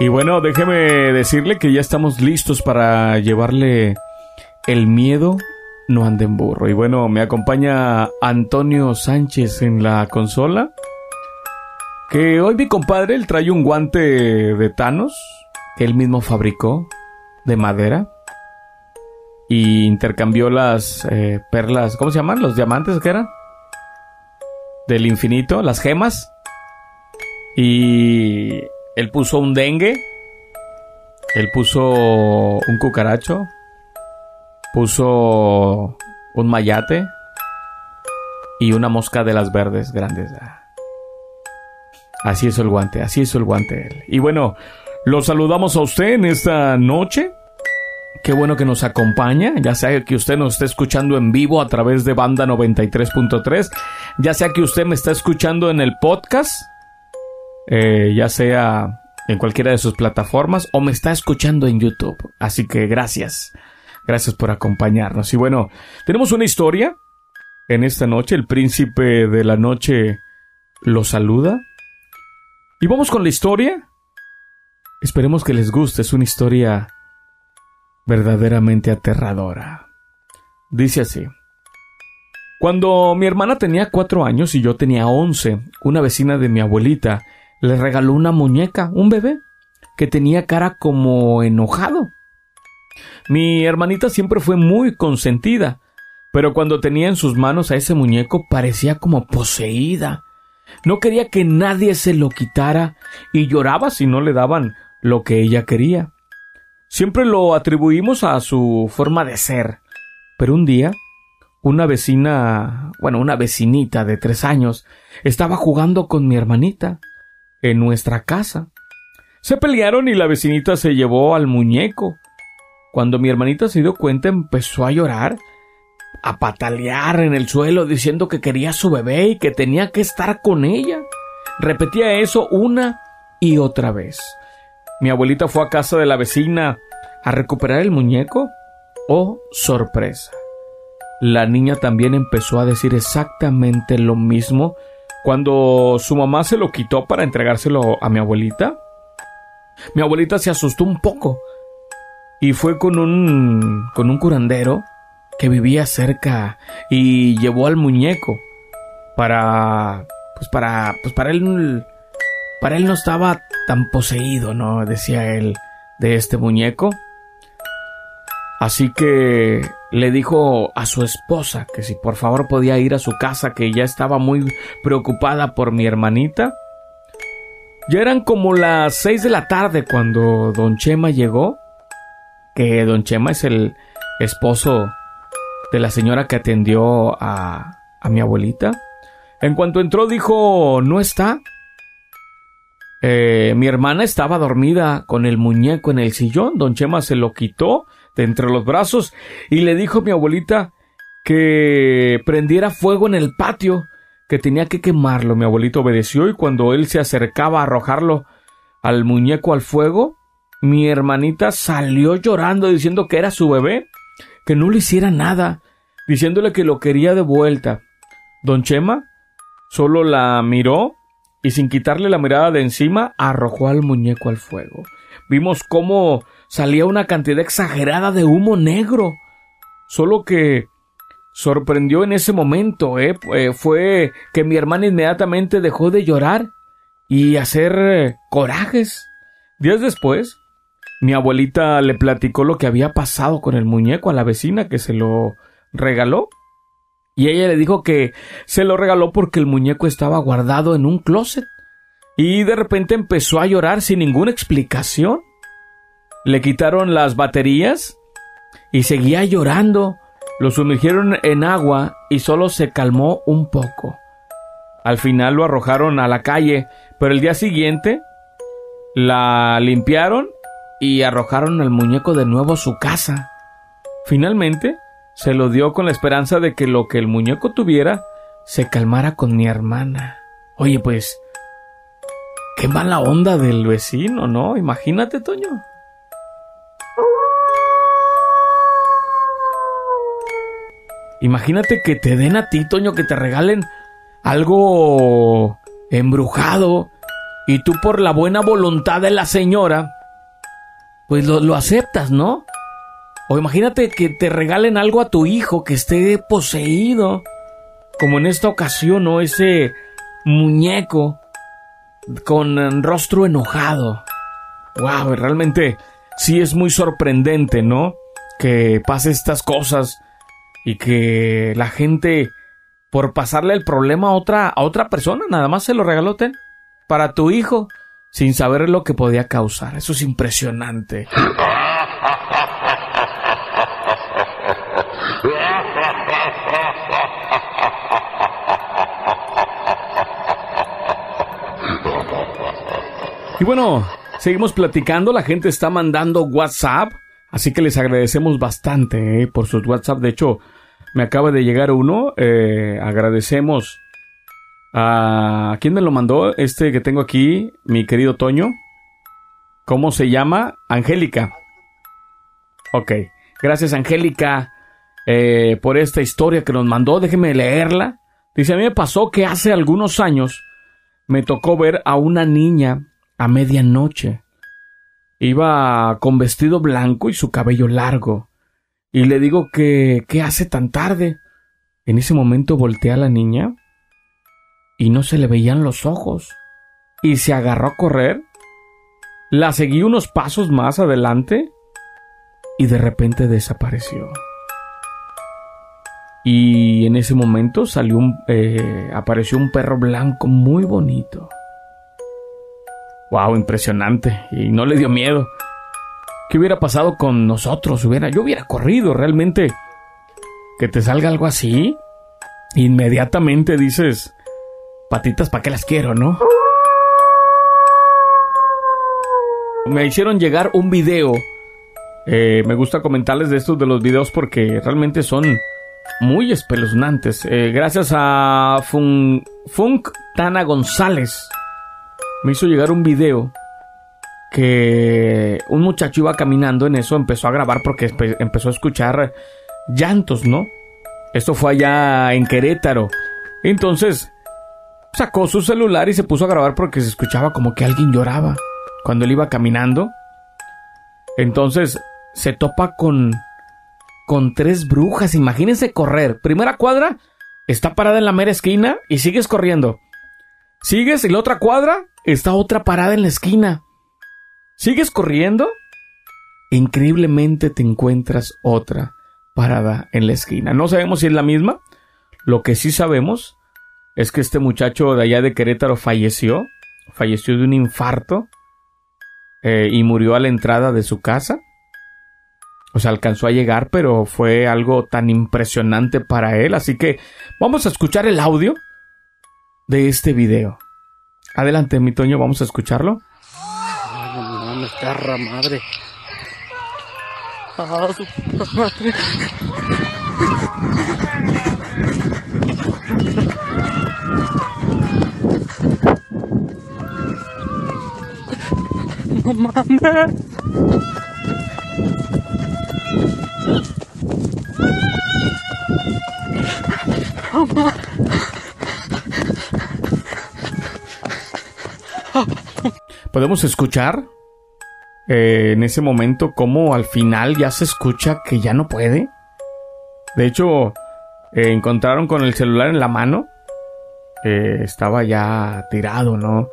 Y bueno, déjeme decirle que ya estamos listos para llevarle el miedo no ande en burro. Y bueno, me acompaña Antonio Sánchez en la consola. Que hoy mi compadre, él trae un guante de Thanos que él mismo fabricó de madera. Y intercambió las eh, perlas, ¿cómo se llaman? ¿Los diamantes que eran? Del infinito, las gemas. Y él puso un dengue. Él puso un cucaracho. Puso un mayate. Y una mosca de las verdes grandes. Así es el guante, así es el guante. Y bueno, lo saludamos a usted en esta noche. Qué bueno que nos acompaña, ya sea que usted nos esté escuchando en vivo a través de banda 93.3, ya sea que usted me está escuchando en el podcast, eh, ya sea en cualquiera de sus plataformas o me está escuchando en YouTube. Así que gracias, gracias por acompañarnos. Y bueno, tenemos una historia en esta noche, el príncipe de la noche lo saluda. Y vamos con la historia. Esperemos que les guste, es una historia verdaderamente aterradora. Dice así. Cuando mi hermana tenía cuatro años y yo tenía once, una vecina de mi abuelita le regaló una muñeca, un bebé, que tenía cara como enojado. Mi hermanita siempre fue muy consentida, pero cuando tenía en sus manos a ese muñeco parecía como poseída. No quería que nadie se lo quitara y lloraba si no le daban lo que ella quería. Siempre lo atribuimos a su forma de ser. Pero un día, una vecina, bueno, una vecinita de tres años, estaba jugando con mi hermanita en nuestra casa. Se pelearon y la vecinita se llevó al muñeco. Cuando mi hermanita se dio cuenta empezó a llorar, a patalear en el suelo diciendo que quería su bebé y que tenía que estar con ella. Repetía eso una y otra vez. Mi abuelita fue a casa de la vecina a recuperar el muñeco. Oh, sorpresa. La niña también empezó a decir exactamente lo mismo cuando su mamá se lo quitó para entregárselo a mi abuelita. Mi abuelita se asustó un poco y fue con un con un curandero que vivía cerca y llevó al muñeco para pues para pues para él para él no estaba tan poseído, ¿no? decía él de este muñeco. Así que le dijo a su esposa que si por favor podía ir a su casa, que ya estaba muy preocupada por mi hermanita. Ya eran como las seis de la tarde cuando don Chema llegó, que don Chema es el esposo de la señora que atendió a, a mi abuelita. En cuanto entró dijo, no está. Eh, mi hermana estaba dormida con el muñeco en el sillón. Don Chema se lo quitó de entre los brazos y le dijo a mi abuelita que prendiera fuego en el patio, que tenía que quemarlo. Mi abuelito obedeció y cuando él se acercaba a arrojarlo al muñeco al fuego, mi hermanita salió llorando diciendo que era su bebé, que no le hiciera nada, diciéndole que lo quería de vuelta. Don Chema solo la miró y sin quitarle la mirada de encima arrojó al muñeco al fuego. Vimos cómo salía una cantidad exagerada de humo negro. Solo que sorprendió en ese momento, ¿eh? fue que mi hermana inmediatamente dejó de llorar y hacer eh, corajes. Días después, mi abuelita le platicó lo que había pasado con el muñeco a la vecina que se lo regaló. Y ella le dijo que se lo regaló porque el muñeco estaba guardado en un closet. Y de repente empezó a llorar sin ninguna explicación. Le quitaron las baterías y seguía llorando. Lo sumergieron en agua y solo se calmó un poco. Al final lo arrojaron a la calle, pero el día siguiente la limpiaron y arrojaron al muñeco de nuevo a su casa. Finalmente se lo dio con la esperanza de que lo que el muñeco tuviera se calmara con mi hermana. Oye, pues, qué mala onda del vecino, ¿no? Imagínate, Toño. Imagínate que te den a ti, Toño, que te regalen algo embrujado Y tú por la buena voluntad de la señora, pues lo, lo aceptas, ¿no? O imagínate que te regalen algo a tu hijo que esté poseído, como en esta ocasión, ¿no? Ese muñeco con rostro enojado. Wow, realmente sí es muy sorprendente, ¿no? Que pase estas cosas y que la gente por pasarle el problema a otra a otra persona nada más se lo regaló para tu hijo sin saber lo que podía causar. Eso es impresionante. Y bueno, seguimos platicando, la gente está mandando WhatsApp, así que les agradecemos bastante eh, por sus WhatsApp. De hecho, me acaba de llegar uno, eh, agradecemos a... ¿Quién me lo mandó? Este que tengo aquí, mi querido Toño. ¿Cómo se llama? Angélica. Ok, gracias Angélica eh, por esta historia que nos mandó, déjeme leerla. Dice, a mí me pasó que hace algunos años me tocó ver a una niña a medianoche. Iba con vestido blanco y su cabello largo. Y le digo que ¿qué hace tan tarde? En ese momento volteé a la niña y no se le veían los ojos. Y se agarró a correr. La seguí unos pasos más adelante y de repente desapareció. Y en ese momento salió un, eh, apareció un perro blanco muy bonito. Wow, impresionante. Y no le dio miedo. ¿Qué hubiera pasado con nosotros? Hubiera, yo hubiera corrido realmente. Que te salga algo así. Inmediatamente dices, patitas, ¿para qué las quiero, no? Me hicieron llegar un video. Eh, me gusta comentarles de estos de los videos porque realmente son muy espeluznantes. Eh, gracias a Funk Tana González me hizo llegar un video que un muchacho iba caminando en eso, empezó a grabar porque empezó a escuchar llantos, ¿no? Esto fue allá en Querétaro. Entonces sacó su celular y se puso a grabar porque se escuchaba como que alguien lloraba cuando él iba caminando. Entonces se topa con con tres brujas, imagínense correr. Primera cuadra, está parada en la mera esquina y sigues corriendo. Sigues y la otra cuadra está otra parada en la esquina. Sigues corriendo. Increíblemente te encuentras otra parada en la esquina. No sabemos si es la misma. Lo que sí sabemos es que este muchacho de allá de Querétaro falleció. Falleció de un infarto. Eh, y murió a la entrada de su casa. O sea, alcanzó a llegar, pero fue algo tan impresionante para él. Así que vamos a escuchar el audio de este video. Adelante, mi Toño, vamos a escucharlo. Ay, perra madre. Su madre. No mames. Podemos escuchar eh, en ese momento cómo al final ya se escucha que ya no puede. De hecho, eh, encontraron con el celular en la mano. Eh, estaba ya tirado, ¿no?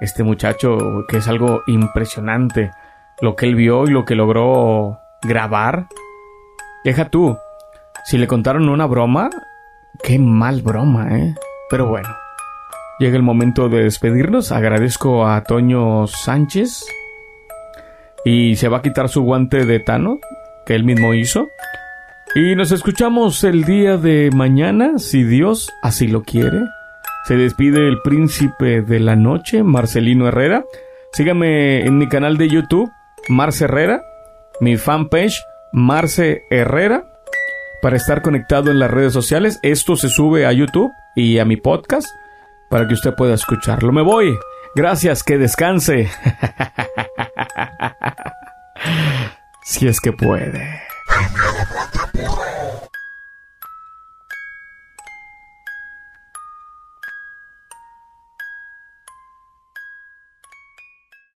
Este muchacho, que es algo impresionante. Lo que él vio y lo que logró grabar. Deja tú, si le contaron una broma, qué mal broma, ¿eh? Pero bueno, llega el momento de despedirnos. Agradezco a Toño Sánchez y se va a quitar su guante de Tano que él mismo hizo. Y nos escuchamos el día de mañana, si Dios así lo quiere. Se despide el príncipe de la noche, Marcelino Herrera. Sígame en mi canal de YouTube, Marce Herrera, mi fanpage, Marce Herrera para estar conectado en las redes sociales. Esto se sube a YouTube y a mi podcast para que usted pueda escucharlo. Me voy. Gracias, que descanse. si es que puede.